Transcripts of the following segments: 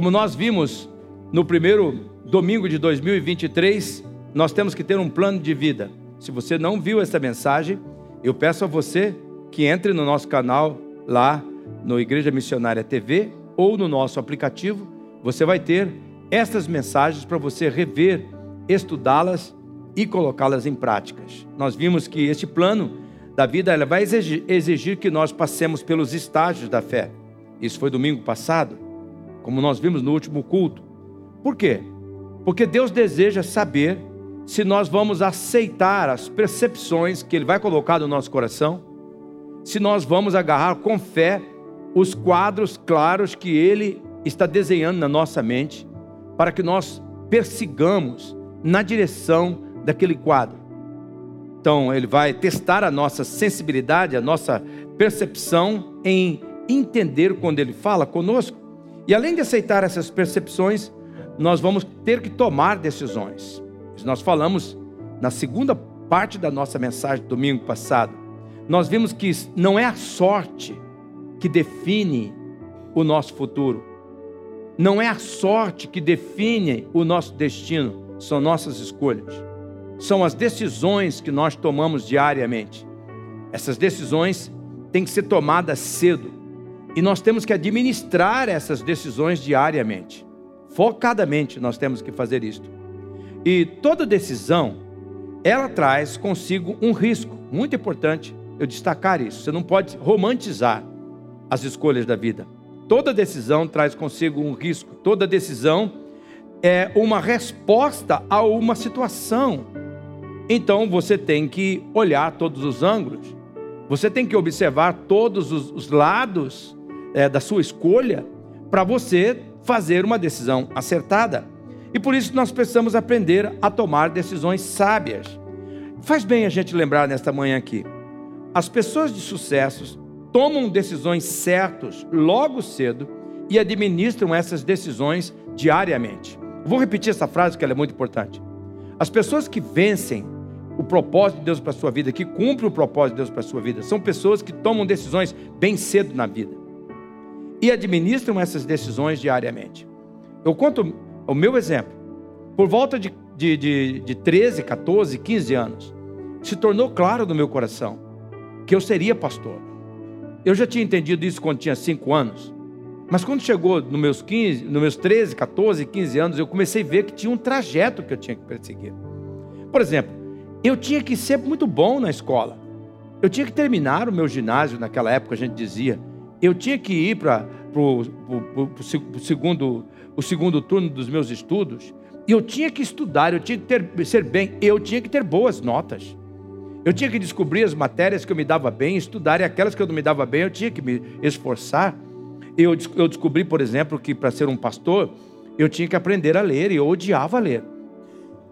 Como nós vimos no primeiro domingo de 2023, nós temos que ter um plano de vida. Se você não viu essa mensagem, eu peço a você que entre no nosso canal lá no Igreja Missionária TV ou no nosso aplicativo. Você vai ter estas mensagens para você rever, estudá-las e colocá-las em práticas. Nós vimos que este plano da vida ela vai exigir, que nós passemos pelos estágios da fé. Isso foi domingo passado, como nós vimos no último culto. Por quê? Porque Deus deseja saber se nós vamos aceitar as percepções que Ele vai colocar no nosso coração, se nós vamos agarrar com fé os quadros claros que Ele está desenhando na nossa mente, para que nós persigamos na direção daquele quadro. Então, Ele vai testar a nossa sensibilidade, a nossa percepção em entender quando Ele fala conosco. E além de aceitar essas percepções, nós vamos ter que tomar decisões. Nós falamos na segunda parte da nossa mensagem do domingo passado. Nós vimos que não é a sorte que define o nosso futuro. Não é a sorte que define o nosso destino, são nossas escolhas. São as decisões que nós tomamos diariamente. Essas decisões têm que ser tomadas cedo. E nós temos que administrar essas decisões diariamente. Focadamente nós temos que fazer isto. E toda decisão, ela traz consigo um risco. Muito importante eu destacar isso. Você não pode romantizar as escolhas da vida. Toda decisão traz consigo um risco. Toda decisão é uma resposta a uma situação. Então você tem que olhar todos os ângulos. Você tem que observar todos os, os lados é, da sua escolha para você fazer uma decisão acertada. E por isso nós precisamos aprender a tomar decisões sábias. Faz bem a gente lembrar nesta manhã aqui. As pessoas de sucesso tomam decisões certas logo cedo e administram essas decisões diariamente. Vou repetir essa frase que ela é muito importante. As pessoas que vencem o propósito de Deus para a sua vida, que cumprem o propósito de Deus para a sua vida, são pessoas que tomam decisões bem cedo na vida e administram essas decisões diariamente. Eu conto o meu exemplo. Por volta de, de, de, de 13, 14, 15 anos, se tornou claro no meu coração que eu seria pastor. Eu já tinha entendido isso quando tinha 5 anos. Mas quando chegou nos meus, 15, nos meus 13, 14, 15 anos, eu comecei a ver que tinha um trajeto que eu tinha que perseguir. Por exemplo, eu tinha que ser muito bom na escola. Eu tinha que terminar o meu ginásio, naquela época a gente dizia. Eu tinha que ir para o segundo, o segundo turno dos meus estudos. E eu tinha que estudar, eu tinha que ter, ser bem, eu tinha que ter boas notas. Eu tinha que descobrir as matérias que eu me dava bem, estudar, e aquelas que eu não me dava bem, eu tinha que me esforçar. Eu, eu descobri, por exemplo, que para ser um pastor, eu tinha que aprender a ler, e eu odiava ler.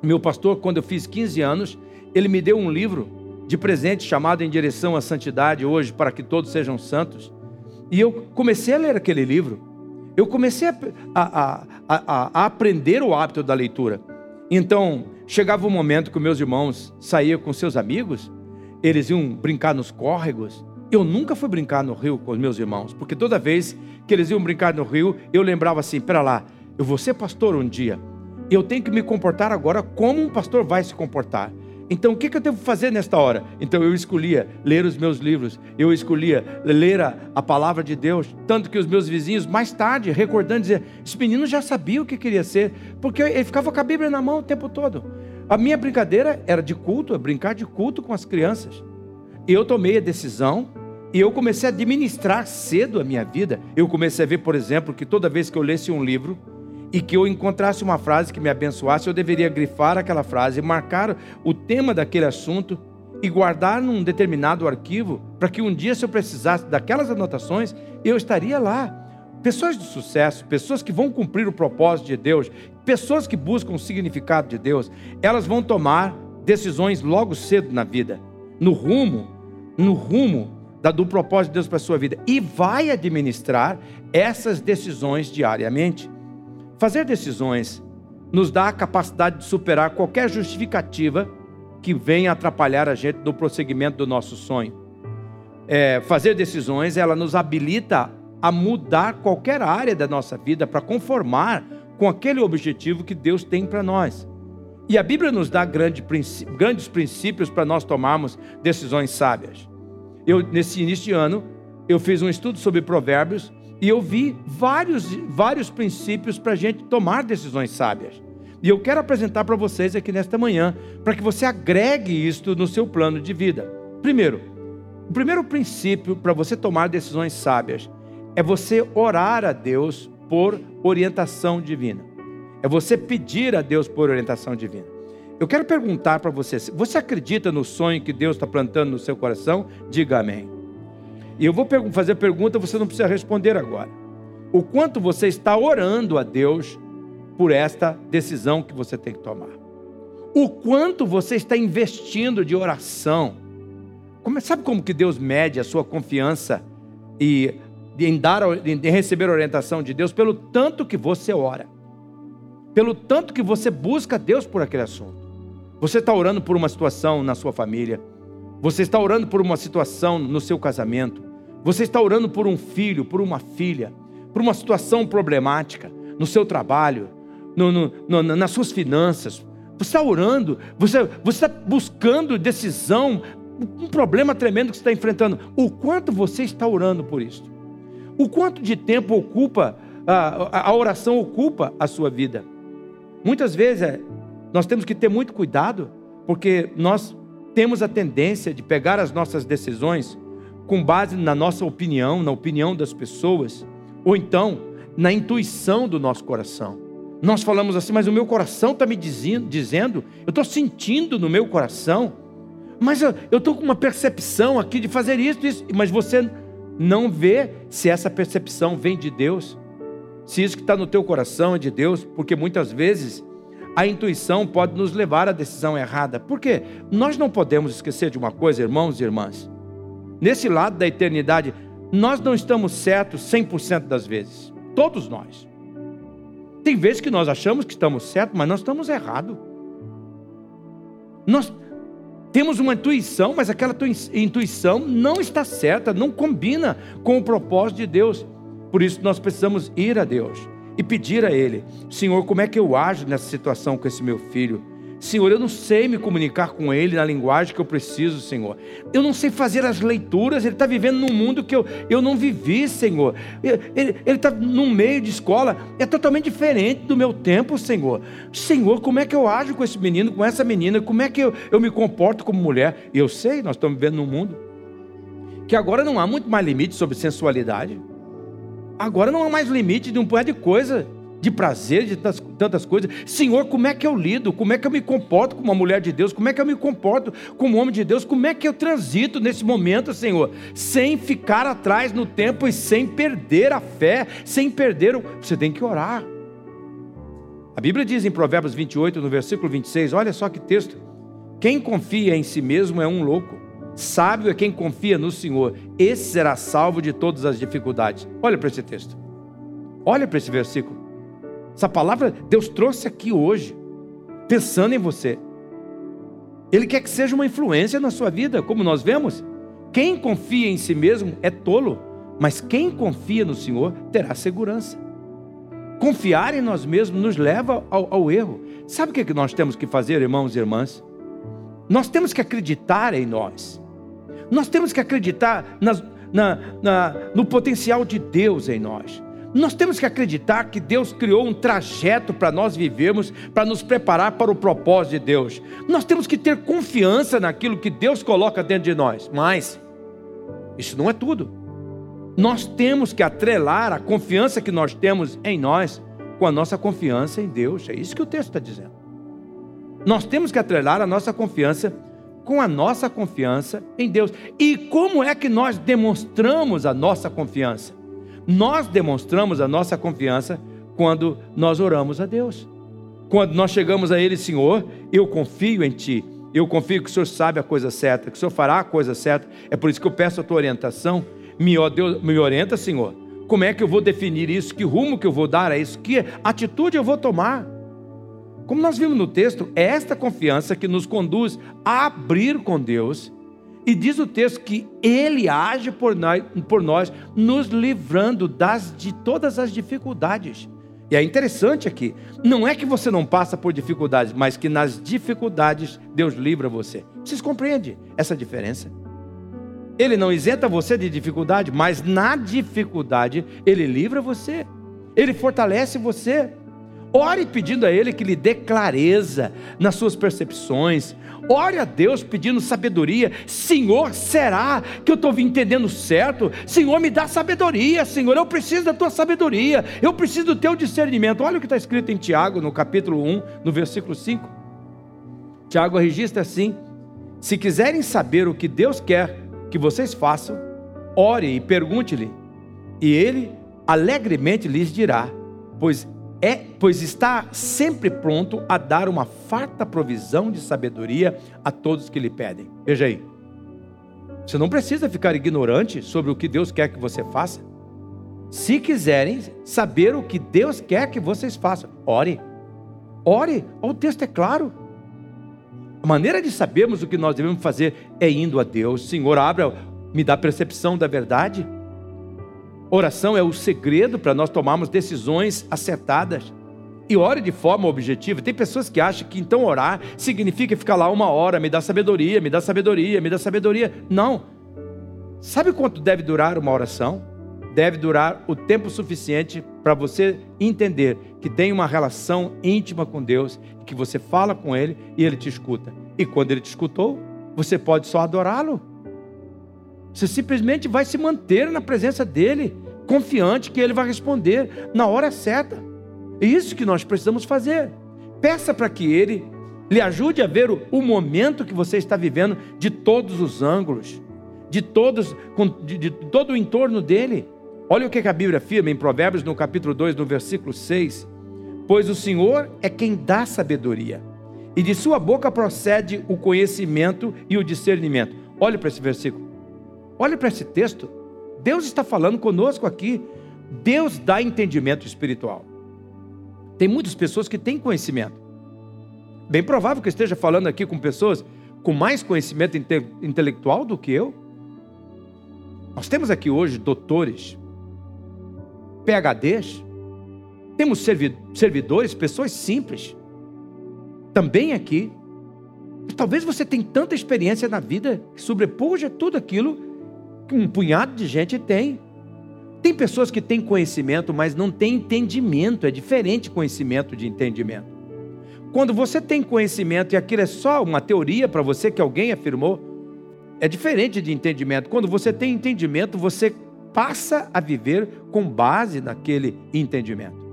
Meu pastor, quando eu fiz 15 anos, ele me deu um livro de presente chamado Em Direção à Santidade, hoje, para que todos sejam santos. E eu comecei a ler aquele livro. Eu comecei a, a, a, a aprender o hábito da leitura. Então, chegava o um momento que meus irmãos saíam com seus amigos, eles iam brincar nos córregos. Eu nunca fui brincar no rio com os meus irmãos, porque toda vez que eles iam brincar no rio, eu lembrava assim: pera lá, eu vou ser pastor um dia. Eu tenho que me comportar agora como um pastor vai se comportar. Então, o que eu devo fazer nesta hora? Então, eu escolhia ler os meus livros, eu escolhia ler a, a palavra de Deus. Tanto que os meus vizinhos, mais tarde, recordando, diziam: esse menino já sabia o que queria ser, porque ele ficava com a Bíblia na mão o tempo todo. A minha brincadeira era de culto, brincar de culto com as crianças. Eu tomei a decisão e eu comecei a administrar cedo a minha vida. Eu comecei a ver, por exemplo, que toda vez que eu lesse um livro, e que eu encontrasse uma frase que me abençoasse, eu deveria grifar aquela frase, marcar o tema daquele assunto e guardar num determinado arquivo, para que um dia, se eu precisasse daquelas anotações, eu estaria lá. Pessoas de sucesso, pessoas que vão cumprir o propósito de Deus, pessoas que buscam o significado de Deus, elas vão tomar decisões logo cedo na vida, no rumo, no rumo do propósito de Deus para a sua vida, e vai administrar essas decisões diariamente. Fazer decisões nos dá a capacidade de superar qualquer justificativa que venha atrapalhar a gente no prosseguimento do nosso sonho. É, fazer decisões, ela nos habilita a mudar qualquer área da nossa vida para conformar com aquele objetivo que Deus tem para nós. E a Bíblia nos dá grande, grandes princípios para nós tomarmos decisões sábias. Eu, nesse início de ano, eu fiz um estudo sobre provérbios e eu vi vários, vários princípios para a gente tomar decisões sábias. E eu quero apresentar para vocês aqui nesta manhã, para que você agregue isto no seu plano de vida. Primeiro, o primeiro princípio para você tomar decisões sábias é você orar a Deus por orientação divina. É você pedir a Deus por orientação divina. Eu quero perguntar para você: você acredita no sonho que Deus está plantando no seu coração? Diga amém. E eu vou fazer a pergunta, você não precisa responder agora. O quanto você está orando a Deus por esta decisão que você tem que tomar? O quanto você está investindo de oração? Como, sabe como que Deus mede a sua confiança e em dar em receber orientação de Deus pelo tanto que você ora, pelo tanto que você busca Deus por aquele assunto. Você está orando por uma situação na sua família, você está orando por uma situação no seu casamento, você está orando por um filho, por uma filha, por uma situação problemática no seu trabalho, no, no, no, nas suas finanças. Você está orando, você, você está buscando decisão, um problema tremendo que você está enfrentando. O quanto você está orando por isso? O quanto de tempo ocupa, a, a oração ocupa a sua vida? Muitas vezes é, nós temos que ter muito cuidado, porque nós temos a tendência de pegar as nossas decisões com base na nossa opinião, na opinião das pessoas, ou então na intuição do nosso coração. Nós falamos assim, mas o meu coração está me dizendo, eu estou sentindo no meu coração, mas eu estou com uma percepção aqui de fazer isso, isso, mas você não vê se essa percepção vem de Deus, se isso que está no teu coração é de Deus, porque muitas vezes a intuição pode nos levar à decisão errada. Por quê? Nós não podemos esquecer de uma coisa, irmãos e irmãs. Nesse lado da eternidade, nós não estamos certos 100% das vezes. Todos nós. Tem vezes que nós achamos que estamos certos, mas nós estamos errados. Nós temos uma intuição, mas aquela intuição não está certa, não combina com o propósito de Deus. Por isso nós precisamos ir a Deus e pedir a Ele: Senhor, como é que eu ajo nessa situação com esse meu filho? Senhor, eu não sei me comunicar com Ele na linguagem que eu preciso, Senhor. Eu não sei fazer as leituras. Ele está vivendo num mundo que eu, eu não vivi, Senhor. Ele está num meio de escola, é totalmente diferente do meu tempo, Senhor. Senhor, como é que eu ajo com esse menino, com essa menina? Como é que eu, eu me comporto como mulher? Eu sei, nós estamos vivendo num mundo que agora não há muito mais limite sobre sensualidade. Agora não há mais limite de um punhado de coisa de prazer, de tantas coisas. Senhor, como é que eu lido? Como é que eu me comporto como uma mulher de Deus? Como é que eu me comporto como um homem de Deus? Como é que eu transito nesse momento, Senhor? Sem ficar atrás no tempo e sem perder a fé, sem perder o. Você tem que orar. A Bíblia diz em Provérbios 28, no versículo 26, olha só que texto. Quem confia em si mesmo é um louco. Sábio é quem confia no Senhor. Esse será salvo de todas as dificuldades. Olha para esse texto. Olha para esse versículo. Essa palavra Deus trouxe aqui hoje, pensando em você. Ele quer que seja uma influência na sua vida, como nós vemos. Quem confia em si mesmo é tolo, mas quem confia no Senhor terá segurança. Confiar em nós mesmos nos leva ao, ao erro. Sabe o que, é que nós temos que fazer, irmãos e irmãs? Nós temos que acreditar em nós. Nós temos que acreditar nas, na, na, no potencial de Deus em nós. Nós temos que acreditar que Deus criou um trajeto para nós vivermos, para nos preparar para o propósito de Deus. Nós temos que ter confiança naquilo que Deus coloca dentro de nós. Mas isso não é tudo. Nós temos que atrelar a confiança que nós temos em nós com a nossa confiança em Deus. É isso que o texto está dizendo. Nós temos que atrelar a nossa confiança com a nossa confiança em Deus. E como é que nós demonstramos a nossa confiança? Nós demonstramos a nossa confiança quando nós oramos a Deus. Quando nós chegamos a Ele, Senhor, eu confio em Ti. Eu confio que o Senhor sabe a coisa certa, que o Senhor fará a coisa certa. É por isso que eu peço a tua orientação. Me, Deus, me orienta, Senhor. Como é que eu vou definir isso? Que rumo que eu vou dar a isso? Que atitude eu vou tomar? Como nós vimos no texto, é esta confiança que nos conduz a abrir com Deus E diz o texto que ele age por nós, por nós nos livrando das, de todas as dificuldades. E é interessante aqui, não é que você não passa por dificuldades, mas que nas dificuldades Deus livra você. Vocês compreendem essa diferença? Ele não isenta você de dificuldade, mas na dificuldade ele livra você. Ele fortalece você. Ore pedindo a Ele que lhe dê clareza nas suas percepções. Ore a Deus pedindo sabedoria. Senhor, será que eu estou entendendo certo? Senhor, me dá sabedoria. Senhor, eu preciso da tua sabedoria. Eu preciso do teu discernimento. Olha o que está escrito em Tiago, no capítulo 1, no versículo 5. Tiago registra assim: Se quiserem saber o que Deus quer que vocês façam, ore e pergunte-lhe, e Ele alegremente lhes dirá, pois é, pois está sempre pronto a dar uma farta provisão de sabedoria a todos que lhe pedem. Veja aí. Você não precisa ficar ignorante sobre o que Deus quer que você faça. Se quiserem saber o que Deus quer que vocês façam, ore. Ore, o texto é claro. A maneira de sabermos o que nós devemos fazer é indo a Deus. Senhor, abra, me dá percepção da verdade. Oração é o segredo para nós tomarmos decisões acertadas. E ore de forma objetiva. Tem pessoas que acham que então orar significa ficar lá uma hora, me dá sabedoria, me dá sabedoria, me dá sabedoria. Não. Sabe quanto deve durar uma oração? Deve durar o tempo suficiente para você entender que tem uma relação íntima com Deus, que você fala com Ele e Ele te escuta. E quando Ele te escutou, você pode só adorá-lo. Você simplesmente vai se manter na presença dele, confiante que ele vai responder na hora certa. É isso que nós precisamos fazer. Peça para que ele lhe ajude a ver o, o, momento que você está vivendo de todos os ângulos, de todos, de, de todo o entorno dele. Olha o que a Bíblia afirma em Provérbios, no capítulo 2, no versículo 6. Pois o Senhor é quem dá sabedoria, e de sua boca procede o conhecimento e o discernimento. Olhe para esse versículo. Olhe para esse texto. Deus está falando conosco aqui. Deus dá entendimento espiritual. Tem muitas pessoas que têm conhecimento. Bem provável que eu esteja falando aqui com pessoas com mais conhecimento inte intelectual do que eu. Nós temos aqui hoje doutores, PHDs, temos servidores, pessoas simples, também aqui. Talvez você tenha tanta experiência na vida que sobrepuja tudo aquilo um punhado de gente tem. Tem pessoas que têm conhecimento, mas não têm entendimento. É diferente conhecimento de entendimento. Quando você tem conhecimento e aquilo é só uma teoria para você que alguém afirmou, é diferente de entendimento. Quando você tem entendimento, você passa a viver com base naquele entendimento.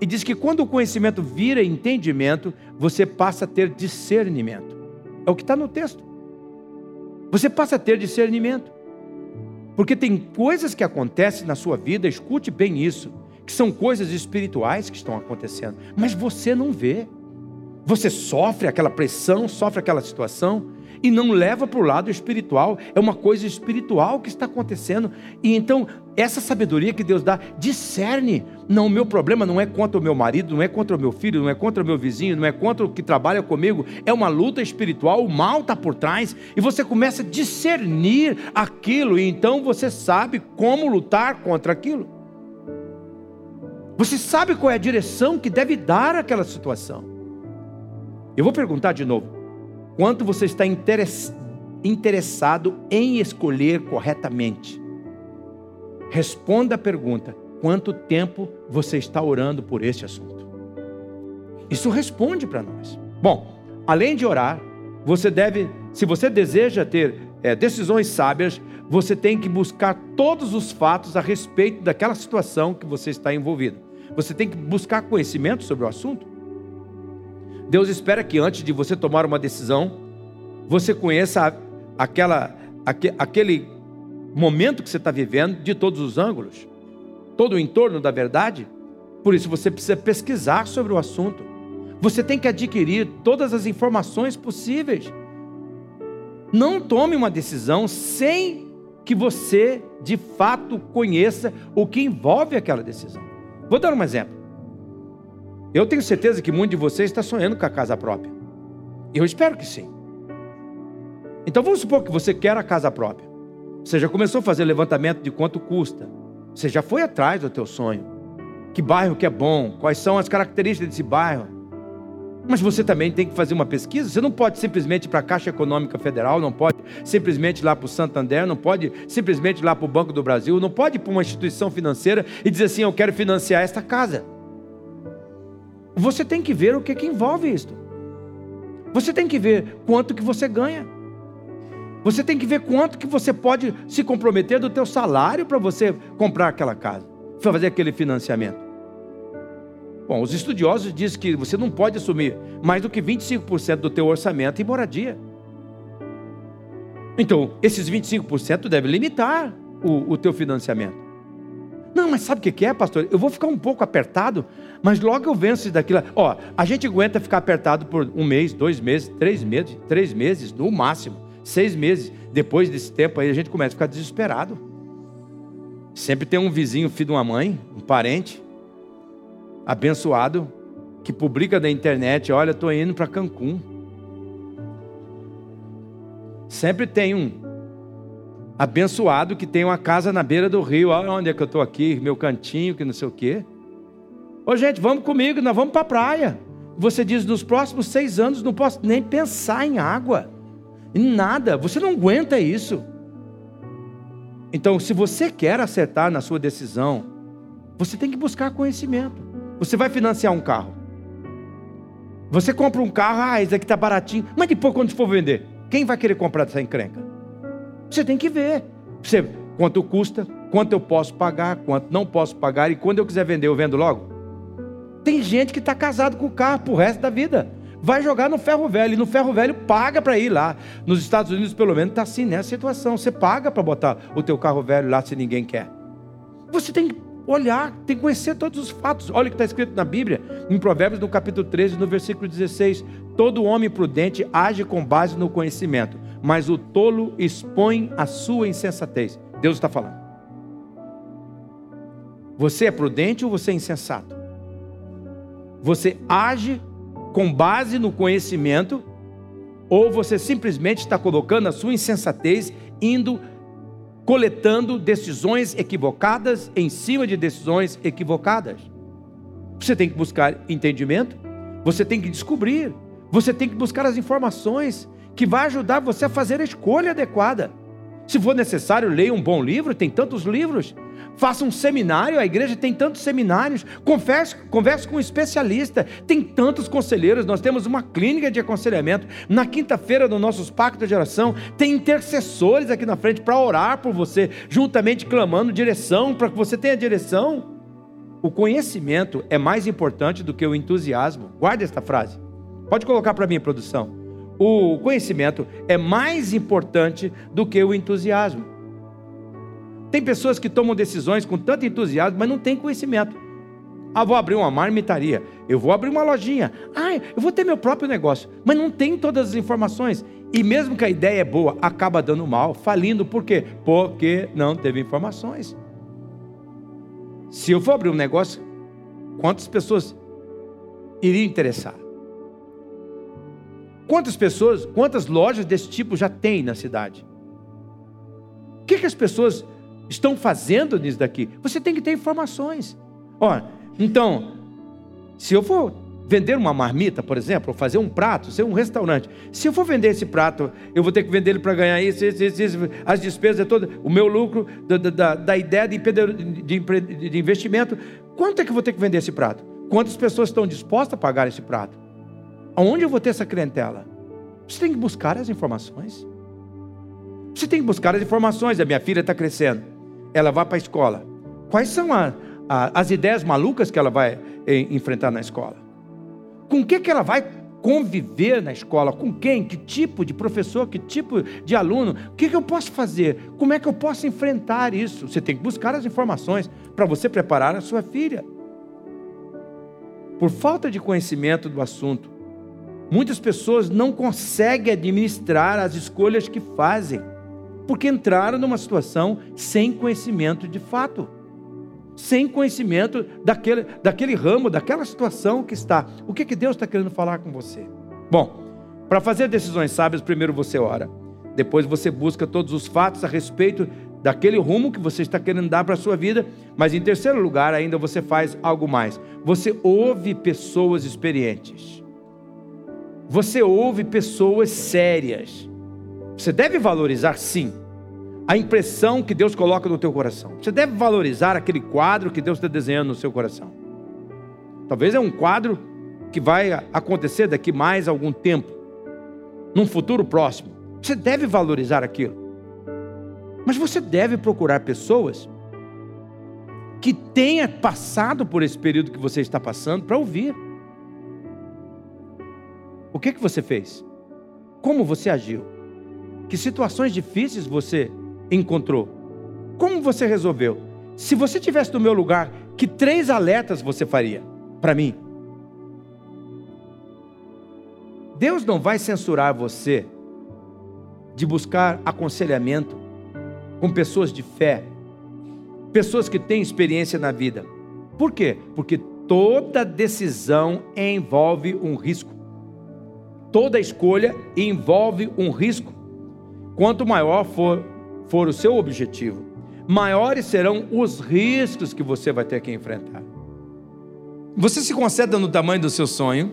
E diz que quando o conhecimento vira entendimento, você passa a ter discernimento. É o que está no texto. Você passa a ter discernimento. Porque tem coisas que acontecem na sua vida, escute bem isso, que são coisas espirituais que estão acontecendo, mas você não vê. Você sofre aquela pressão, sofre aquela situação e não leva para o lado espiritual. É uma coisa espiritual que está acontecendo. E então, essa sabedoria que Deus dá, discerne. Não, o meu problema não é contra o meu marido, não é contra o meu filho, não é contra o meu vizinho, não é contra o que trabalha comigo. É uma luta espiritual, o mal está por trás. E você começa a discernir aquilo. E então você sabe como lutar contra aquilo. Você sabe qual é a direção que deve dar aquela situação. Eu vou perguntar de novo: quanto você está interessado em escolher corretamente? Responda a pergunta: quanto tempo você está orando por este assunto? Isso responde para nós. Bom, além de orar, você deve, se você deseja ter é, decisões sábias, você tem que buscar todos os fatos a respeito daquela situação que você está envolvido. Você tem que buscar conhecimento sobre o assunto. Deus espera que antes de você tomar uma decisão, você conheça aquela, aquele momento que você está vivendo de todos os ângulos, todo o entorno da verdade. Por isso você precisa pesquisar sobre o assunto. Você tem que adquirir todas as informações possíveis. Não tome uma decisão sem que você de fato conheça o que envolve aquela decisão. Vou dar um exemplo. Eu tenho certeza que muitos de vocês está sonhando com a casa própria. Eu espero que sim. Então vamos supor que você quer a casa própria. Você já começou a fazer levantamento de quanto custa. Você já foi atrás do teu sonho. Que bairro que é bom, quais são as características desse bairro. Mas você também tem que fazer uma pesquisa. Você não pode simplesmente ir para a Caixa Econômica Federal, não pode simplesmente ir lá para o Santander, não pode simplesmente ir lá para o Banco do Brasil, não pode ir para uma instituição financeira e dizer assim: eu quero financiar esta casa. Você tem que ver o que, que envolve isto. Você tem que ver quanto que você ganha. Você tem que ver quanto que você pode se comprometer do teu salário para você comprar aquela casa, fazer aquele financiamento. Bom, os estudiosos dizem que você não pode assumir mais do que 25% do teu orçamento em moradia. Então, esses 25% devem limitar o, o teu financiamento. Não, mas sabe o que é, pastor? Eu vou ficar um pouco apertado, mas logo eu venço daquilo. Ó, a gente aguenta ficar apertado por um mês, dois meses, três meses, três meses no máximo, seis meses. Depois desse tempo aí a gente começa a ficar desesperado. Sempre tem um vizinho, filho de uma mãe, um parente, abençoado, que publica na internet: olha, estou indo para Cancún. Sempre tem um abençoado que tem uma casa na beira do rio. Olha onde é que eu estou aqui, meu cantinho, que não sei o quê. Ô gente, vamos comigo, nós vamos para a praia. Você diz, nos próximos seis anos não posso nem pensar em água, em nada. Você não aguenta isso. Então, se você quer acertar na sua decisão, você tem que buscar conhecimento. Você vai financiar um carro. Você compra um carro, ah, esse aqui está baratinho. Mas depois, quando for vender, quem vai querer comprar essa encrenca? Você tem que ver. Você, quanto custa, quanto eu posso pagar, quanto não posso pagar, e quando eu quiser vender, eu vendo logo. Tem gente que está casado com o carro pro resto da vida. Vai jogar no ferro velho, e no ferro velho paga para ir lá. Nos Estados Unidos, pelo menos, está assim nessa situação. Você paga para botar o teu carro velho lá se ninguém quer. Você tem que olhar, tem que conhecer todos os fatos. Olha o que está escrito na Bíblia, em Provérbios, no capítulo 13, no versículo 16. Todo homem prudente age com base no conhecimento, mas o tolo expõe a sua insensatez. Deus está falando. Você é prudente ou você é insensato? Você age com base no conhecimento ou você simplesmente está colocando a sua insensatez indo coletando decisões equivocadas em cima de decisões equivocadas. Você tem que buscar entendimento, você tem que descobrir, você tem que buscar as informações que vai ajudar você a fazer a escolha adequada. Se for necessário, leia um bom livro, tem tantos livros. Faça um seminário, a igreja tem tantos seminários. Converse, converse com um especialista, tem tantos conselheiros. Nós temos uma clínica de aconselhamento. Na quinta-feira, no nossos pactos de oração, tem intercessores aqui na frente para orar por você, juntamente clamando direção, para que você tenha direção. O conhecimento é mais importante do que o entusiasmo. Guarde esta frase. Pode colocar para mim, produção. O conhecimento é mais importante do que o entusiasmo. Tem pessoas que tomam decisões com tanto entusiasmo, mas não têm conhecimento. Ah, vou abrir uma marmitaria, eu vou abrir uma lojinha, ah, eu vou ter meu próprio negócio, mas não tem todas as informações. E mesmo que a ideia é boa, acaba dando mal, falindo, por quê? Porque não teve informações. Se eu for abrir um negócio, quantas pessoas iriam interessar? Quantas pessoas, quantas lojas desse tipo já tem na cidade? O que, que as pessoas estão fazendo nisso daqui? Você tem que ter informações. Ó, então, se eu for vender uma marmita, por exemplo, ou fazer um prato, ser um restaurante, se eu for vender esse prato, eu vou ter que vender ele para ganhar isso, isso, isso, isso, as despesas todas, o meu lucro da, da, da ideia de, de, de investimento, quanto é que eu vou ter que vender esse prato? Quantas pessoas estão dispostas a pagar esse prato? Aonde eu vou ter essa clientela? Você tem que buscar as informações. Você tem que buscar as informações. A minha filha está crescendo. Ela vai para a escola. Quais são a, a, as ideias malucas que ela vai eh, enfrentar na escola? Com o que, que ela vai conviver na escola? Com quem? Que tipo de professor? Que tipo de aluno? O que, que eu posso fazer? Como é que eu posso enfrentar isso? Você tem que buscar as informações para você preparar a sua filha. Por falta de conhecimento do assunto, Muitas pessoas não conseguem administrar as escolhas que fazem, porque entraram numa situação sem conhecimento de fato, sem conhecimento daquele, daquele ramo, daquela situação que está. O que, que Deus está querendo falar com você? Bom, para fazer decisões sábias, primeiro você ora. Depois você busca todos os fatos a respeito daquele rumo que você está querendo dar para a sua vida. Mas em terceiro lugar, ainda você faz algo mais. Você ouve pessoas experientes. Você ouve pessoas sérias. Você deve valorizar, sim, a impressão que Deus coloca no teu coração. Você deve valorizar aquele quadro que Deus está desenhando no seu coração. Talvez é um quadro que vai acontecer daqui mais algum tempo, num futuro próximo. Você deve valorizar aquilo. Mas você deve procurar pessoas que tenha passado por esse período que você está passando para ouvir. O que que você fez? Como você agiu? Que situações difíceis você encontrou? Como você resolveu? Se você tivesse no meu lugar, que três alertas você faria para mim? Deus não vai censurar você de buscar aconselhamento com pessoas de fé, pessoas que têm experiência na vida. Por quê? Porque toda decisão envolve um risco. Toda escolha envolve um risco. Quanto maior for, for o seu objetivo, maiores serão os riscos que você vai ter que enfrentar. Você se concentra no tamanho do seu sonho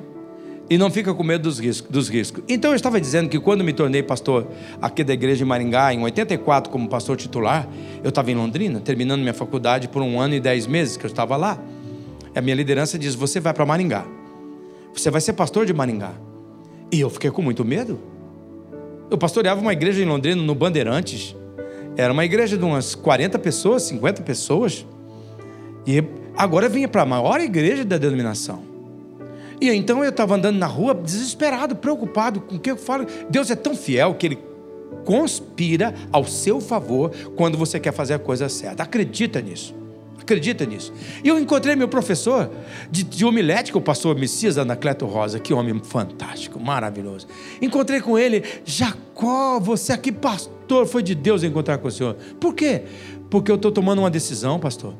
e não fica com medo dos riscos, dos riscos. Então eu estava dizendo que quando me tornei pastor aqui da igreja de Maringá, em 84, como pastor titular, eu estava em Londrina, terminando minha faculdade por um ano e dez meses que eu estava lá. A minha liderança diz: Você vai para Maringá, você vai ser pastor de Maringá. E eu fiquei com muito medo. Eu pastoreava uma igreja em Londrina, no Bandeirantes. Era uma igreja de umas 40 pessoas, 50 pessoas. E agora vinha para a maior igreja da denominação. E então eu estava andando na rua desesperado, preocupado com o que eu falo. Deus é tão fiel que ele conspira ao seu favor quando você quer fazer a coisa certa. Acredita nisso. Acredita nisso. E eu encontrei meu professor de, de homilética, o pastor Messias Anacleto Rosa, que homem fantástico, maravilhoso. Encontrei com ele, Jacó, você aqui, pastor, foi de Deus encontrar com o senhor. Por quê? Porque eu estou tomando uma decisão, pastor.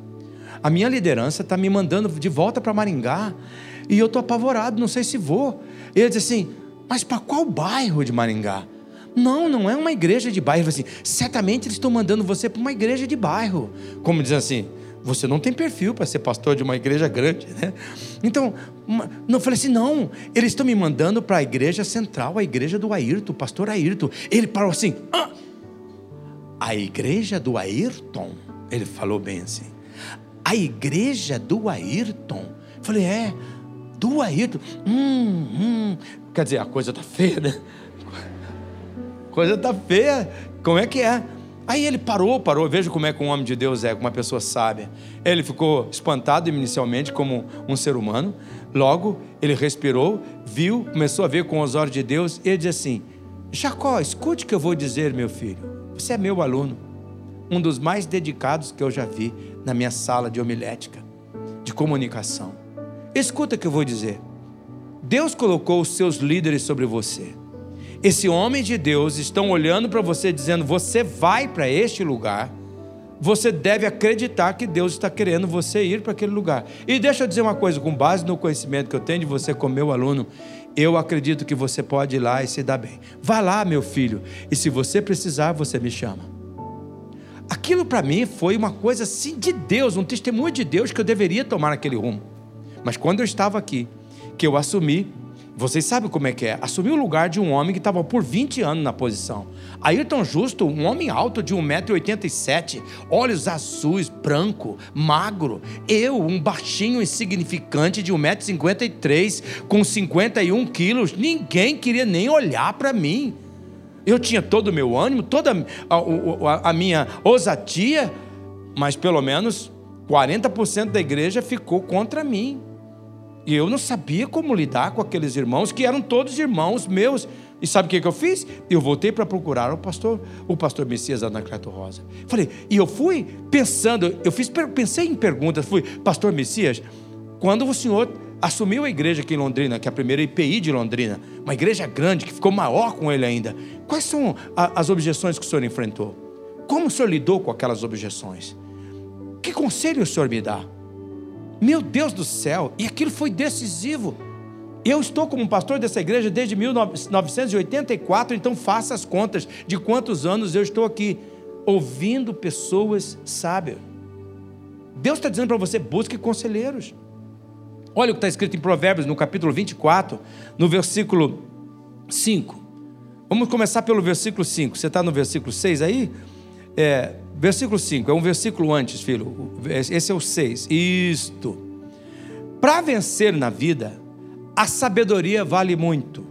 A minha liderança está me mandando de volta para Maringá. E eu estou apavorado, não sei se vou. Ele disse assim: Mas para qual bairro de Maringá? Não, não é uma igreja de bairro. Assim, certamente eles estão mandando você para uma igreja de bairro. Como diz assim, você não tem perfil para ser pastor de uma igreja grande, né? Então, não falei assim, não, eles estão me mandando para a igreja central, a igreja do Ayrton, o pastor Ayrton. Ele parou assim, ah, a igreja do Ayrton? Ele falou bem assim, a igreja do Ayrton? falei, é, do Ayrton. Hum, hum. Quer dizer, a coisa tá feia, né? A coisa tá feia. Como é que é? Aí ele parou, parou. Veja como é que um homem de Deus é, uma pessoa sábia. Ele ficou espantado inicialmente como um ser humano. Logo, ele respirou, viu, começou a ver com os olhos de Deus. E ele disse assim: Jacó, escute o que eu vou dizer, meu filho. Você é meu aluno. Um dos mais dedicados que eu já vi na minha sala de homilética, de comunicação. Escuta o que eu vou dizer. Deus colocou os seus líderes sobre você. Esse homem de Deus estão olhando para você dizendo: "Você vai para este lugar". Você deve acreditar que Deus está querendo você ir para aquele lugar. E deixa eu dizer uma coisa, com base no conhecimento que eu tenho de você como meu aluno, eu acredito que você pode ir lá e se dar bem. Vá lá, meu filho, e se você precisar, você me chama. Aquilo para mim foi uma coisa assim de Deus, um testemunho de Deus que eu deveria tomar aquele rumo. Mas quando eu estava aqui, que eu assumi, vocês sabem como é que é, assumi o lugar de um homem que estava por 20 anos na posição. Ayrton Justo, um homem alto de 1,87m, olhos azuis, branco, magro. Eu, um baixinho insignificante de 1,53m, com 51 quilos, ninguém queria nem olhar para mim. Eu tinha todo o meu ânimo, toda a, a, a minha ousadia, mas pelo menos 40% da igreja ficou contra mim. E eu não sabia como lidar com aqueles irmãos que eram todos irmãos meus. E sabe o que, eu fiz? Eu voltei para procurar o pastor, o pastor Messias Anacleto Rosa. Falei, e eu fui pensando, eu fiz, pensei em perguntas, fui, pastor Messias, quando o senhor assumiu a igreja aqui em Londrina, que é a primeira IPI de Londrina, uma igreja grande que ficou maior com ele ainda, quais são as objeções que o senhor enfrentou? Como o senhor lidou com aquelas objeções? Que conselho o senhor me dá? Meu Deus do céu, e aquilo foi decisivo. Eu estou como pastor dessa igreja desde 1984, então faça as contas de quantos anos eu estou aqui ouvindo pessoas sábias. Deus está dizendo para você: busque conselheiros. Olha o que está escrito em Provérbios, no capítulo 24, no versículo 5. Vamos começar pelo versículo 5. Você está no versículo 6 aí? É, versículo 5, é um versículo antes, filho. Esse é o 6. Isto. Para vencer na vida, a sabedoria vale muito.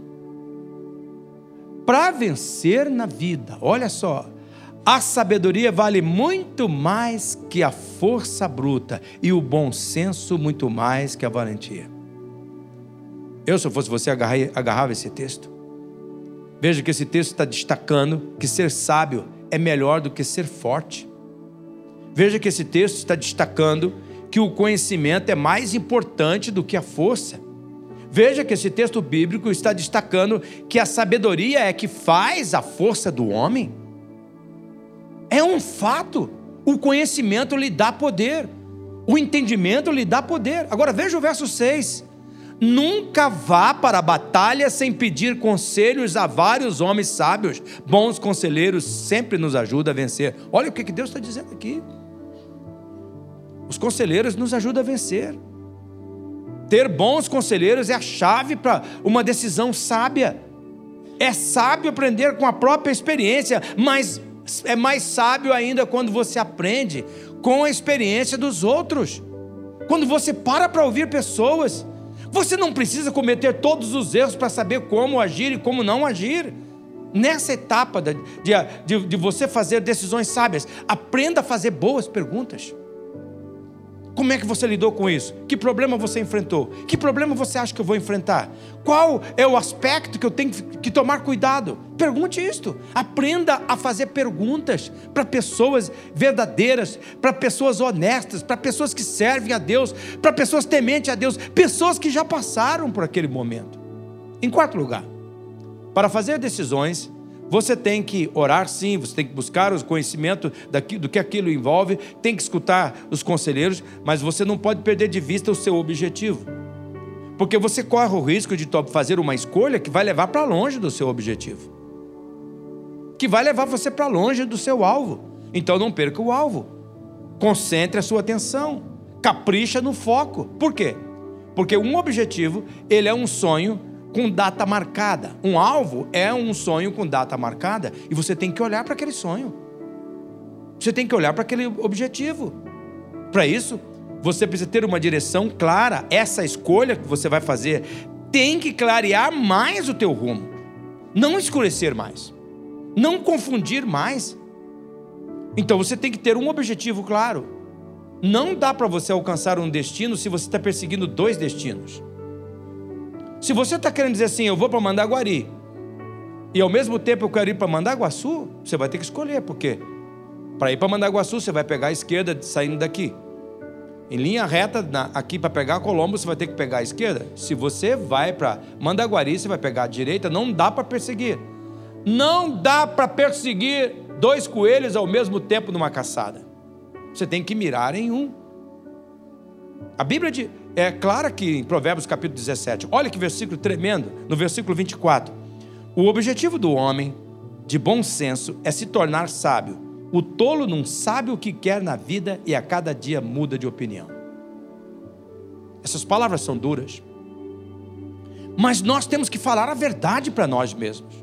Para vencer na vida, olha só, a sabedoria vale muito mais que a força bruta e o bom senso muito mais que a valentia. Eu, se eu fosse você, agarrava esse texto. Veja que esse texto está destacando que ser sábio é melhor do que ser forte. Veja que esse texto está destacando que o conhecimento é mais importante do que a força. Veja que esse texto bíblico está destacando que a sabedoria é que faz a força do homem. É um fato. O conhecimento lhe dá poder. O entendimento lhe dá poder. Agora veja o verso 6. Nunca vá para a batalha sem pedir conselhos a vários homens sábios. Bons conselheiros sempre nos ajudam a vencer. Olha o que Deus está dizendo aqui. Os conselheiros nos ajudam a vencer. Ter bons conselheiros é a chave para uma decisão sábia. É sábio aprender com a própria experiência, mas é mais sábio ainda quando você aprende com a experiência dos outros. Quando você para para ouvir pessoas, você não precisa cometer todos os erros para saber como agir e como não agir. Nessa etapa de, de, de você fazer decisões sábias, aprenda a fazer boas perguntas. Como é que você lidou com isso? Que problema você enfrentou? Que problema você acha que eu vou enfrentar? Qual é o aspecto que eu tenho que tomar cuidado? Pergunte isto. Aprenda a fazer perguntas para pessoas verdadeiras, para pessoas honestas, para pessoas que servem a Deus, para pessoas tementes a Deus, pessoas que já passaram por aquele momento. Em quarto lugar, para fazer decisões, você tem que orar sim, você tem que buscar o conhecimento do que aquilo envolve, tem que escutar os conselheiros, mas você não pode perder de vista o seu objetivo. Porque você corre o risco de fazer uma escolha que vai levar para longe do seu objetivo. Que vai levar você para longe do seu alvo. Então não perca o alvo. Concentre a sua atenção. Capricha no foco. Por quê? Porque um objetivo, ele é um sonho com data marcada. Um alvo é um sonho com data marcada e você tem que olhar para aquele sonho. Você tem que olhar para aquele objetivo. Para isso, você precisa ter uma direção clara. Essa escolha que você vai fazer tem que clarear mais o teu rumo. Não escurecer mais. Não confundir mais. Então você tem que ter um objetivo claro. Não dá para você alcançar um destino se você está perseguindo dois destinos. Se você está querendo dizer assim, eu vou para Mandaguari, e ao mesmo tempo eu quero ir para Mandaguaçu, você vai ter que escolher, porque para ir para Mandaguaçu você vai pegar a esquerda saindo daqui. Em linha reta, aqui para pegar Colombo, você vai ter que pegar a esquerda. Se você vai para Mandaguari, você vai pegar a direita, não dá para perseguir. Não dá para perseguir dois coelhos ao mesmo tempo numa caçada. Você tem que mirar em um. A Bíblia de, é clara aqui em Provérbios capítulo 17. Olha que versículo tremendo, no versículo 24. O objetivo do homem de bom senso é se tornar sábio. O tolo não sabe o que quer na vida e a cada dia muda de opinião. Essas palavras são duras. Mas nós temos que falar a verdade para nós mesmos.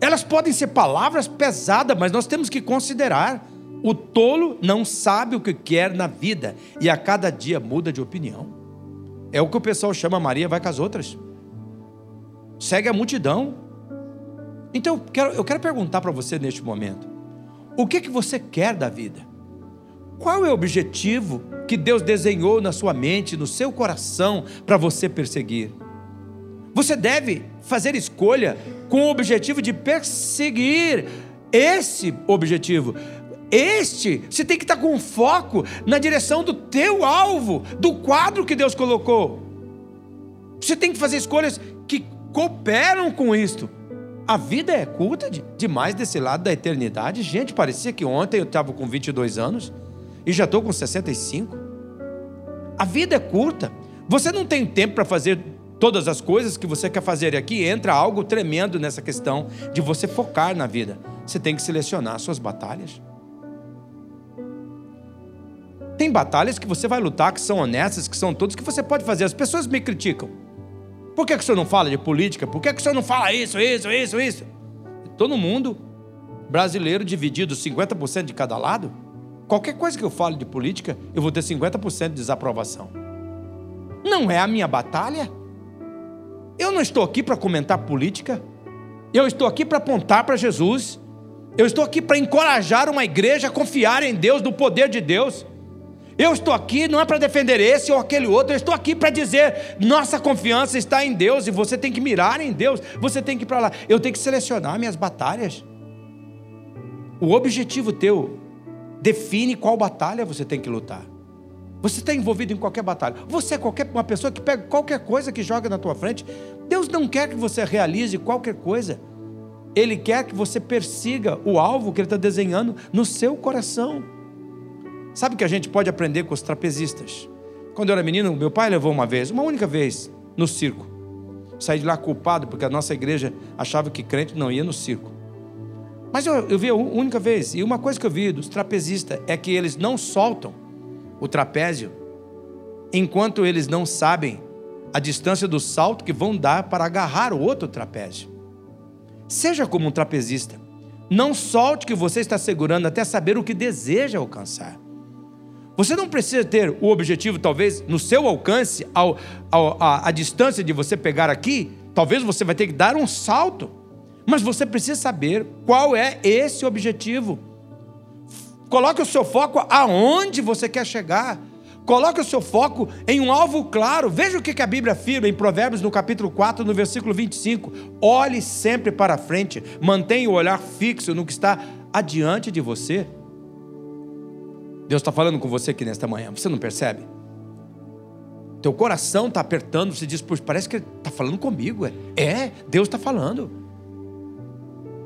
Elas podem ser palavras pesadas, mas nós temos que considerar o tolo não sabe o que quer na vida e a cada dia muda de opinião. É o que o pessoal chama Maria vai com as outras. Segue a multidão. Então eu quero, eu quero perguntar para você neste momento: o que, que você quer da vida? Qual é o objetivo que Deus desenhou na sua mente, no seu coração, para você perseguir? Você deve fazer escolha com o objetivo de perseguir esse objetivo. Este, você tem que estar com foco na direção do teu alvo, do quadro que Deus colocou. Você tem que fazer escolhas que cooperam com isto. A vida é curta de, demais desse lado da eternidade. Gente, parecia que ontem eu estava com 22 anos e já estou com 65. A vida é curta. Você não tem tempo para fazer todas as coisas que você quer fazer. Aqui entra algo tremendo nessa questão de você focar na vida. Você tem que selecionar suas batalhas. Tem batalhas que você vai lutar, que são honestas, que são todas, que você pode fazer. As pessoas me criticam. Por que, que o senhor não fala de política? Por que, que o senhor não fala isso, isso, isso, isso? Todo mundo brasileiro dividido 50% de cada lado. Qualquer coisa que eu fale de política, eu vou ter 50% de desaprovação. Não é a minha batalha. Eu não estou aqui para comentar política. Eu estou aqui para apontar para Jesus. Eu estou aqui para encorajar uma igreja a confiar em Deus, no poder de Deus. Eu estou aqui não é para defender esse ou aquele outro, eu estou aqui para dizer: nossa confiança está em Deus e você tem que mirar em Deus, você tem que ir para lá. Eu tenho que selecionar minhas batalhas. O objetivo teu define qual batalha você tem que lutar. Você está envolvido em qualquer batalha. Você é qualquer uma pessoa que pega qualquer coisa que joga na tua frente. Deus não quer que você realize qualquer coisa. Ele quer que você persiga o alvo que Ele está desenhando no seu coração. Sabe que a gente pode aprender com os trapezistas? Quando eu era menino, meu pai levou uma vez, uma única vez, no circo. Saí de lá culpado porque a nossa igreja achava que crente não ia no circo. Mas eu, eu vi a única vez, e uma coisa que eu vi dos trapezistas é que eles não soltam o trapézio enquanto eles não sabem a distância do salto que vão dar para agarrar o outro trapézio. Seja como um trapezista. Não solte o que você está segurando até saber o que deseja alcançar. Você não precisa ter o objetivo, talvez, no seu alcance, ao, ao, a, a distância de você pegar aqui. Talvez você vai ter que dar um salto. Mas você precisa saber qual é esse objetivo. Coloque o seu foco aonde você quer chegar. Coloque o seu foco em um alvo claro. Veja o que a Bíblia afirma em Provérbios, no capítulo 4, no versículo 25. Olhe sempre para frente, mantenha o olhar fixo no que está adiante de você. Deus está falando com você aqui nesta manhã, você não percebe? Teu coração está apertando, você diz, parece que está falando comigo. É, é Deus está falando.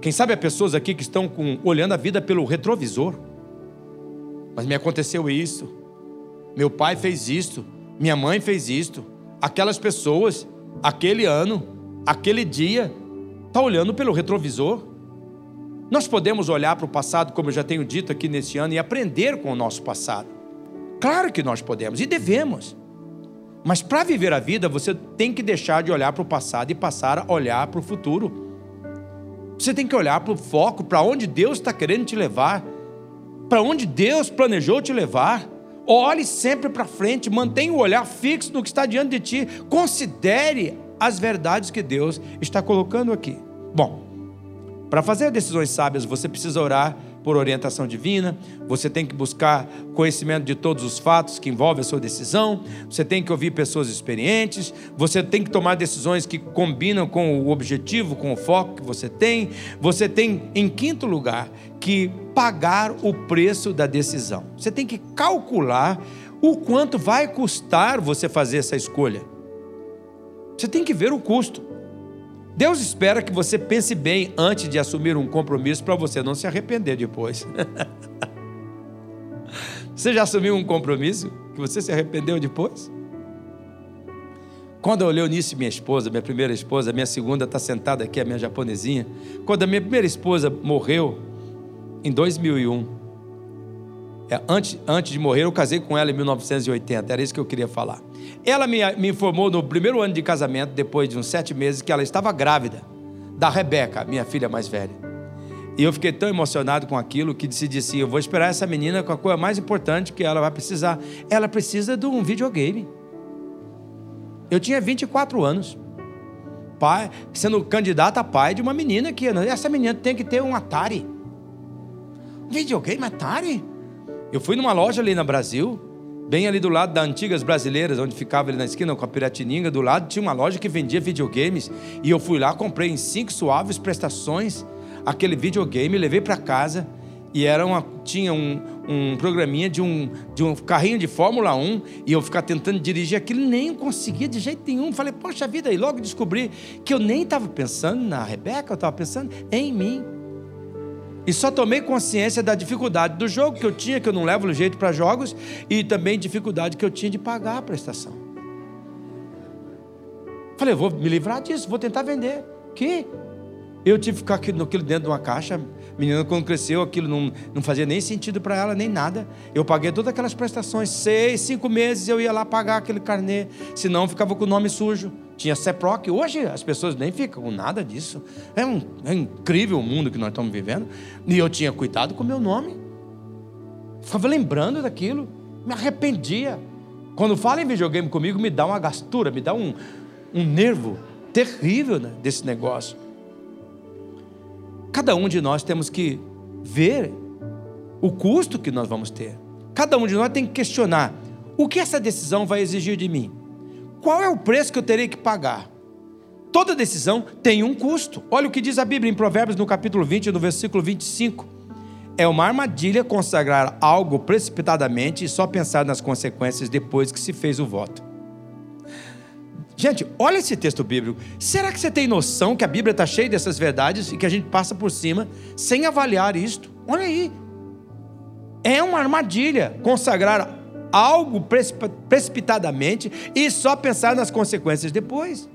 Quem sabe há pessoas aqui que estão com, olhando a vida pelo retrovisor. Mas me aconteceu isso. Meu pai fez isto. Minha mãe fez isto. Aquelas pessoas, aquele ano, aquele dia, está olhando pelo retrovisor. Nós podemos olhar para o passado, como eu já tenho dito aqui nesse ano, e aprender com o nosso passado. Claro que nós podemos e devemos. Mas para viver a vida, você tem que deixar de olhar para o passado e passar a olhar para o futuro. Você tem que olhar para o foco, para onde Deus está querendo te levar, para onde Deus planejou te levar. Olhe sempre para frente, mantenha o olhar fixo no que está diante de ti. Considere as verdades que Deus está colocando aqui. Bom, para fazer decisões sábias, você precisa orar por orientação divina, você tem que buscar conhecimento de todos os fatos que envolvem a sua decisão, você tem que ouvir pessoas experientes, você tem que tomar decisões que combinam com o objetivo, com o foco que você tem. Você tem, em quinto lugar, que pagar o preço da decisão. Você tem que calcular o quanto vai custar você fazer essa escolha. Você tem que ver o custo. Deus espera que você pense bem antes de assumir um compromisso para você não se arrepender depois. você já assumiu um compromisso que você se arrependeu depois? Quando eu olhei nisso, minha esposa, minha primeira esposa, minha segunda está sentada aqui, a minha japonesinha. Quando a minha primeira esposa morreu, em 2001, é, antes, antes de morrer, eu casei com ela em 1980, era isso que eu queria falar. Ela me, me informou no primeiro ano de casamento, depois de uns sete meses, que ela estava grávida da Rebeca, minha filha mais velha. E eu fiquei tão emocionado com aquilo que decidi assim: eu vou esperar essa menina com a coisa mais importante que ela vai precisar. Ela precisa de um videogame. Eu tinha 24 anos. Pai, sendo candidata a pai de uma menina que essa menina tem que ter um Atari. Videogame Atari? Eu fui numa loja ali na Brasil, bem ali do lado da Antigas Brasileiras, onde ficava ali na esquina com a Piratininga, do lado tinha uma loja que vendia videogames, e eu fui lá, comprei em cinco suaves prestações aquele videogame, levei para casa, e era uma, tinha um, um programinha de um, de um carrinho de Fórmula 1, e eu ficar tentando dirigir aquilo, nem conseguia de jeito nenhum. Falei, poxa vida, e logo descobri que eu nem estava pensando na Rebeca, eu estava pensando em mim. E só tomei consciência da dificuldade do jogo que eu tinha, que eu não levo jeito para jogos, e também dificuldade que eu tinha de pagar a prestação. Falei, vou me livrar disso, vou tentar vender. Que? Eu tive que ficar aquilo, aquilo dentro de uma caixa. Menina, quando cresceu, aquilo não, não fazia nem sentido para ela, nem nada. Eu paguei todas aquelas prestações. Seis, cinco meses eu ia lá pagar aquele carnê. Senão ficava com o nome sujo. Tinha CEPROC. Hoje as pessoas nem ficam com nada disso. É, um, é incrível o mundo que nós estamos vivendo. E eu tinha cuidado com o meu nome. Ficava lembrando daquilo. Me arrependia. Quando fala em videogame comigo, me dá uma gastura, me dá um, um nervo terrível né, desse negócio. Cada um de nós temos que ver o custo que nós vamos ter. Cada um de nós tem que questionar: o que essa decisão vai exigir de mim? Qual é o preço que eu terei que pagar? Toda decisão tem um custo. Olha o que diz a Bíblia em Provérbios, no capítulo 20, no versículo 25. É uma armadilha consagrar algo precipitadamente e só pensar nas consequências depois que se fez o voto. Gente, olha esse texto bíblico. Será que você tem noção que a Bíblia está cheia dessas verdades e que a gente passa por cima sem avaliar isto? Olha aí. É uma armadilha consagrar algo precipitadamente e só pensar nas consequências depois.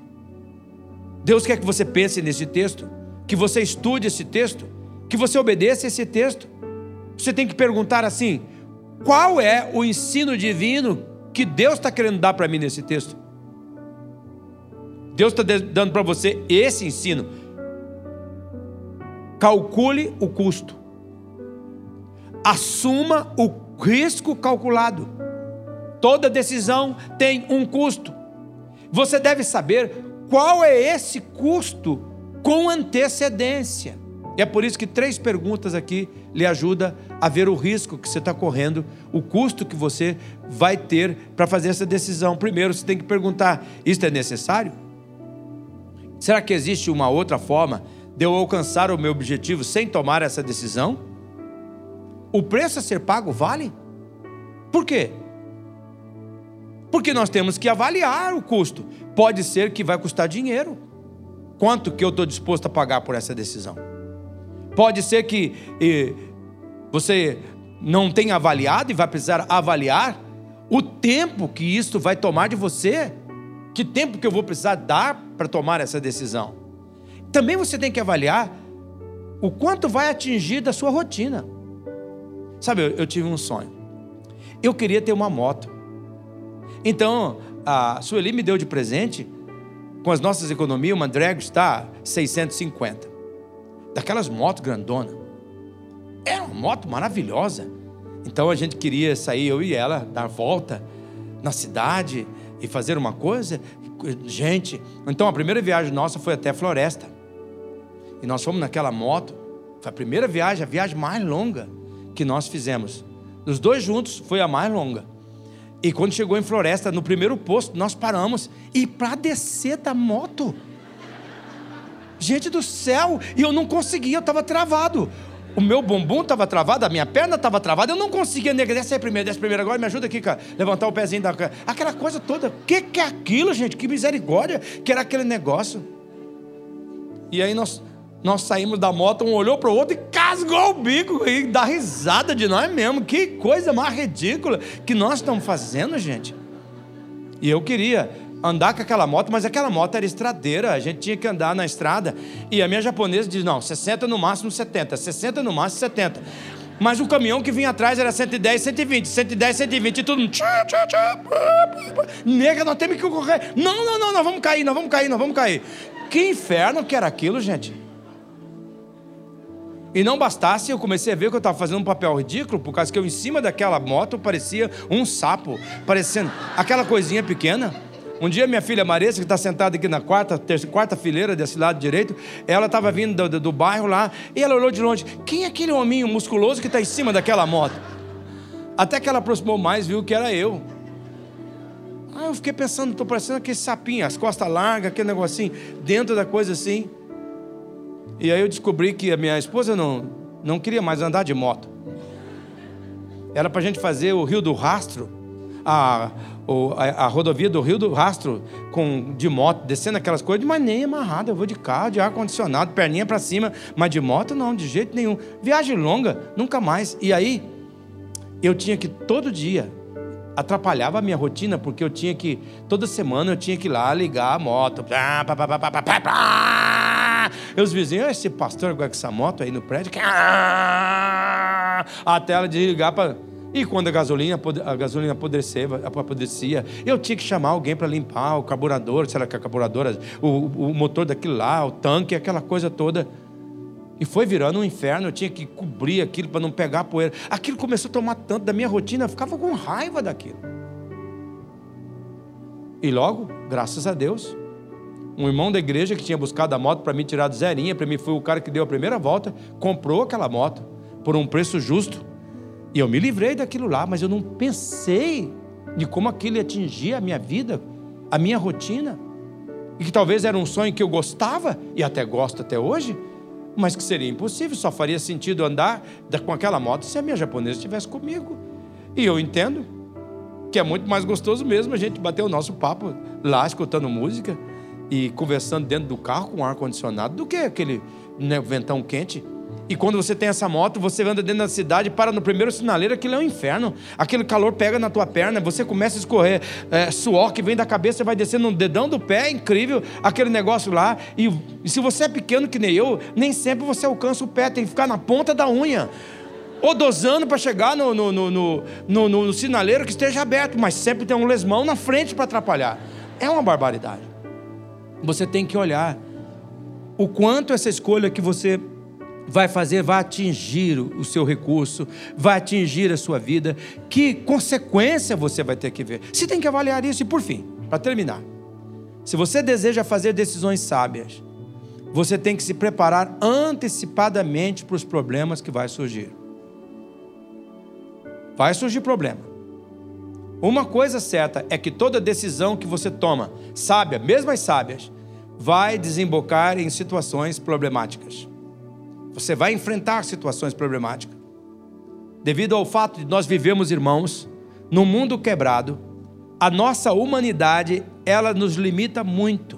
Deus quer que você pense nesse texto, que você estude esse texto, que você obedeça esse texto. Você tem que perguntar assim: qual é o ensino divino que Deus está querendo dar para mim nesse texto? Deus está dando para você esse ensino. Calcule o custo. Assuma o risco calculado. Toda decisão tem um custo. Você deve saber qual é esse custo com antecedência. E é por isso que três perguntas aqui lhe ajudam a ver o risco que você está correndo, o custo que você vai ter para fazer essa decisão. Primeiro, você tem que perguntar: isto é necessário? Será que existe uma outra forma de eu alcançar o meu objetivo sem tomar essa decisão? O preço a ser pago vale? Por quê? Porque nós temos que avaliar o custo. Pode ser que vai custar dinheiro. Quanto que eu estou disposto a pagar por essa decisão? Pode ser que você não tenha avaliado e vai precisar avaliar o tempo que isso vai tomar de você que tempo que eu vou precisar dar para tomar essa decisão? Também você tem que avaliar o quanto vai atingir da sua rotina. Sabe, eu, eu tive um sonho. Eu queria ter uma moto. Então, a Sueli me deu de presente, com as nossas economias, uma Drag Star 650. Daquelas motos grandonas. Era uma moto maravilhosa. Então a gente queria sair, eu e ela, dar volta na cidade e fazer uma coisa, gente. Então a primeira viagem nossa foi até a floresta. E nós fomos naquela moto. Foi a primeira viagem, a viagem mais longa que nós fizemos. Os dois juntos foi a mais longa. E quando chegou em floresta, no primeiro posto, nós paramos. E para descer da moto. Gente do céu, e eu não conseguia, eu estava travado o meu bumbum estava travado, a minha perna estava travada, eu não conseguia negar. Desce aí primeiro, desce primeiro agora, me ajuda aqui, cara. Levantar o pezinho da. Aquela coisa toda. O que, que é aquilo, gente? Que misericórdia que era aquele negócio. E aí nós, nós saímos da moto, um olhou para o outro e casgou o bico e dá risada de nós mesmo. Que coisa mais ridícula que nós estamos fazendo, gente. E eu queria andar com aquela moto, mas aquela moto era estradeira, a gente tinha que andar na estrada. E a minha japonesa diz: não, 60 no máximo 70, 60 no máximo 70. Mas o caminhão que vinha atrás era 110, 120, 110, 120, e tudo. Nega, nós temos que correr. Não, não, não, nós vamos cair, nós vamos cair, nós vamos cair. Que inferno que era aquilo, gente. E não bastasse, eu comecei a ver que eu estava fazendo um papel ridículo, por causa que eu, em cima daquela moto, parecia um sapo, parecendo aquela coisinha pequena. Um dia minha filha Marissa, que está sentada aqui na quarta, terça, quarta fileira desse lado direito, ela estava vindo do, do, do, bairro lá, e ela olhou de longe, quem é aquele hominho musculoso que está em cima daquela moto? Até que ela aproximou mais, viu que era eu. Aí eu fiquei pensando, estou parecendo aquele sapinho, as costas largas, aquele negocinho, dentro da coisa assim. E aí eu descobri que a minha esposa não, não queria mais andar de moto. Era para a gente fazer o Rio do Rastro, a, a, a, rodovia do Rio do Rastro com, de moto, descendo aquelas coisas, mas nem amarrado, eu vou de carro, de ar-condicionado, perninha para cima, mas de moto não, de jeito nenhum. Viagem longa, nunca mais. E aí, eu tinha que todo dia atrapalhava a minha rotina, porque eu tinha que, toda semana eu tinha que ir lá ligar a moto. E os vizinhos, esse pastor com essa moto aí no prédio, até ela desligar para. E quando a gasolina, a gasolina apodrecia, apodrecia, eu tinha que chamar alguém para limpar o carburador, sei lá que a carburadora, o, o motor daquilo lá, o tanque, aquela coisa toda. E foi virando um inferno, eu tinha que cobrir aquilo para não pegar poeira. Aquilo começou a tomar tanto da minha rotina, eu ficava com raiva daquilo. E logo, graças a Deus, um irmão da igreja que tinha buscado a moto para me tirar do zerinha, para mim foi o cara que deu a primeira volta, comprou aquela moto por um preço justo. E eu me livrei daquilo lá, mas eu não pensei de como aquilo ia atingir a minha vida, a minha rotina. E que talvez era um sonho que eu gostava, e até gosto até hoje, mas que seria impossível, só faria sentido andar com aquela moto se a minha japonesa estivesse comigo. E eu entendo que é muito mais gostoso mesmo a gente bater o nosso papo lá escutando música e conversando dentro do carro com ar condicionado do que aquele né, ventão quente. E quando você tem essa moto, você anda dentro da cidade, para no primeiro sinaleiro, aquilo é um inferno. Aquele calor pega na tua perna, você começa a escorrer é, suor que vem da cabeça, vai descendo no dedão do pé, é incrível aquele negócio lá. E, e se você é pequeno que nem eu, nem sempre você alcança o pé, tem que ficar na ponta da unha. Ou dosando para chegar no, no, no, no, sinaleiro que esteja aberto, mas sempre tem um lesmão na frente para atrapalhar. É uma barbaridade. Você tem que olhar o quanto essa escolha que você vai fazer, vai atingir o seu recurso, vai atingir a sua vida, que consequência você vai ter que ver. Você tem que avaliar isso. E por fim, para terminar, se você deseja fazer decisões sábias, você tem que se preparar antecipadamente para os problemas que vai surgir. Vai surgir problema. Uma coisa certa é que toda decisão que você toma, sábia, mesmo as sábias, vai desembocar em situações problemáticas. Você vai enfrentar situações problemáticas. Devido ao fato de nós vivemos, irmãos, num mundo quebrado, a nossa humanidade, ela nos limita muito.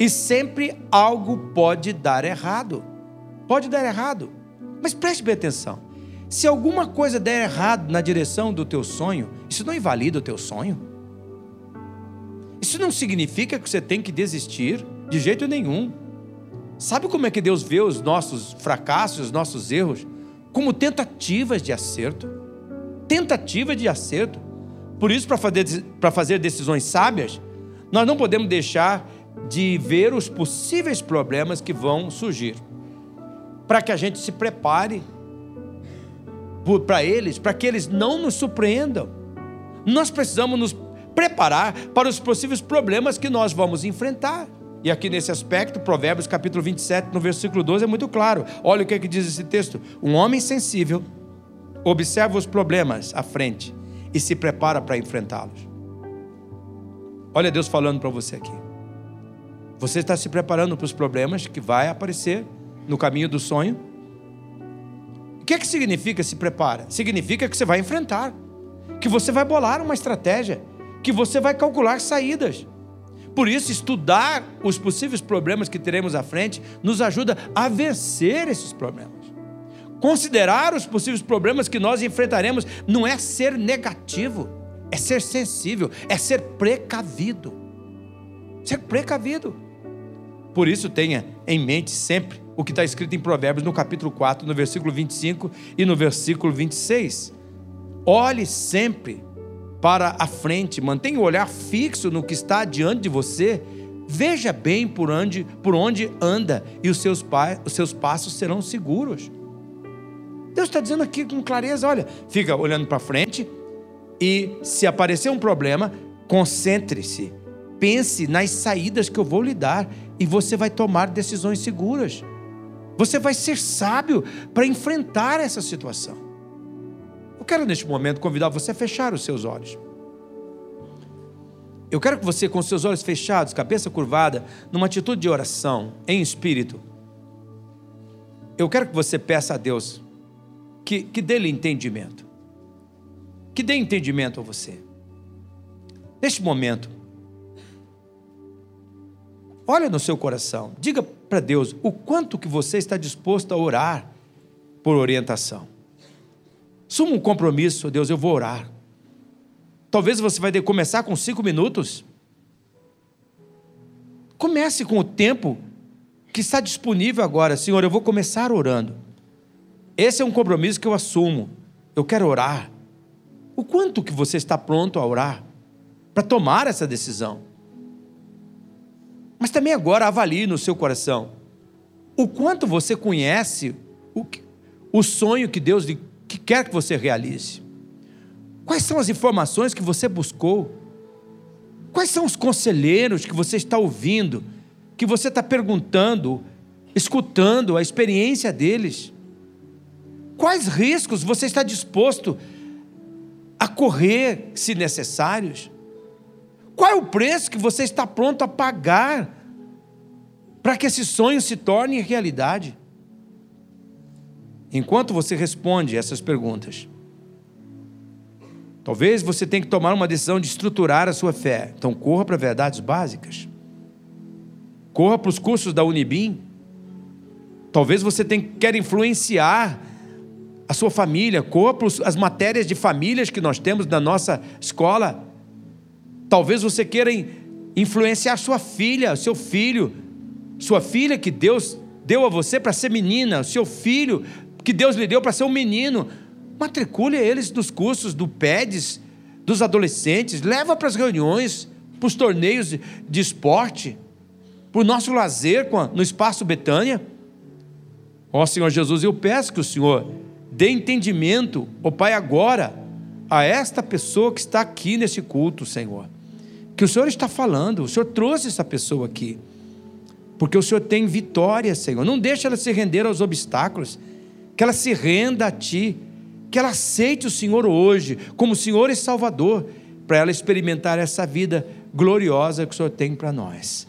E sempre algo pode dar errado. Pode dar errado. Mas preste bem atenção. Se alguma coisa der errado na direção do teu sonho, isso não invalida o teu sonho. Isso não significa que você tem que desistir de jeito nenhum. Sabe como é que Deus vê os nossos fracassos, os nossos erros? Como tentativas de acerto. Tentativa de acerto. Por isso, para fazer, fazer decisões sábias, nós não podemos deixar de ver os possíveis problemas que vão surgir. Para que a gente se prepare para eles, para que eles não nos surpreendam. Nós precisamos nos preparar para os possíveis problemas que nós vamos enfrentar. E aqui nesse aspecto, Provérbios capítulo 27, no versículo 12, é muito claro. Olha o que, é que diz esse texto. Um homem sensível observa os problemas à frente e se prepara para enfrentá-los. Olha Deus falando para você aqui. Você está se preparando para os problemas que vai aparecer no caminho do sonho? O que é que significa se prepara? Significa que você vai enfrentar, que você vai bolar uma estratégia, que você vai calcular saídas. Por isso, estudar os possíveis problemas que teremos à frente nos ajuda a vencer esses problemas. Considerar os possíveis problemas que nós enfrentaremos não é ser negativo, é ser sensível, é ser precavido. Ser precavido. Por isso, tenha em mente sempre o que está escrito em Provérbios no capítulo 4, no versículo 25 e no versículo 26. Olhe sempre para a frente, mantenha o olhar fixo no que está diante de você, veja bem por onde, por onde anda e os seus, os seus passos serão seguros. Deus está dizendo aqui com clareza: olha, fica olhando para frente e se aparecer um problema, concentre-se, pense nas saídas que eu vou lhe dar e você vai tomar decisões seguras. Você vai ser sábio para enfrentar essa situação. Eu quero neste momento convidar você a fechar os seus olhos. Eu quero que você, com seus olhos fechados, cabeça curvada, numa atitude de oração, em espírito, eu quero que você peça a Deus que, que dê-lhe entendimento. Que dê entendimento a você. Neste momento, olha no seu coração, diga para Deus o quanto que você está disposto a orar por orientação. Suma um compromisso, Deus, eu vou orar. Talvez você vai começar com cinco minutos. Comece com o tempo que está disponível agora. Senhor, eu vou começar orando. Esse é um compromisso que eu assumo. Eu quero orar. O quanto que você está pronto a orar para tomar essa decisão? Mas também agora avalie no seu coração o quanto você conhece o, o sonho que Deus que quer que você realize. Quais são as informações que você buscou? Quais são os conselheiros que você está ouvindo, que você está perguntando, escutando a experiência deles? Quais riscos você está disposto a correr, se necessários? Qual é o preço que você está pronto a pagar para que esse sonho se torne realidade? Enquanto você responde essas perguntas, Talvez você tenha que tomar uma decisão de estruturar a sua fé. Então corra para verdades básicas. Corra para os cursos da Unibim. Talvez você tenha, quer influenciar a sua família. Corra para as matérias de famílias que nós temos na nossa escola. Talvez você queira influenciar sua filha, seu filho, sua filha que Deus deu a você para ser menina, seu filho que Deus lhe deu para ser um menino. Matricule eles nos cursos do PEDES, dos adolescentes, leva para as reuniões, para os torneios de, esporte, para o nosso lazer no Espaço Betânia. Ó Senhor Jesus, eu peço que o Senhor dê entendimento, ó Pai, agora, a esta pessoa que está aqui nesse culto, Senhor. Que o Senhor está falando, o Senhor trouxe essa pessoa aqui. Porque o Senhor tem vitória, Senhor. Não deixe ela se render aos obstáculos. Que ela se renda a Ti que ela aceite o Senhor hoje como Senhor e Salvador, para ela experimentar essa vida gloriosa que o Senhor tem para nós.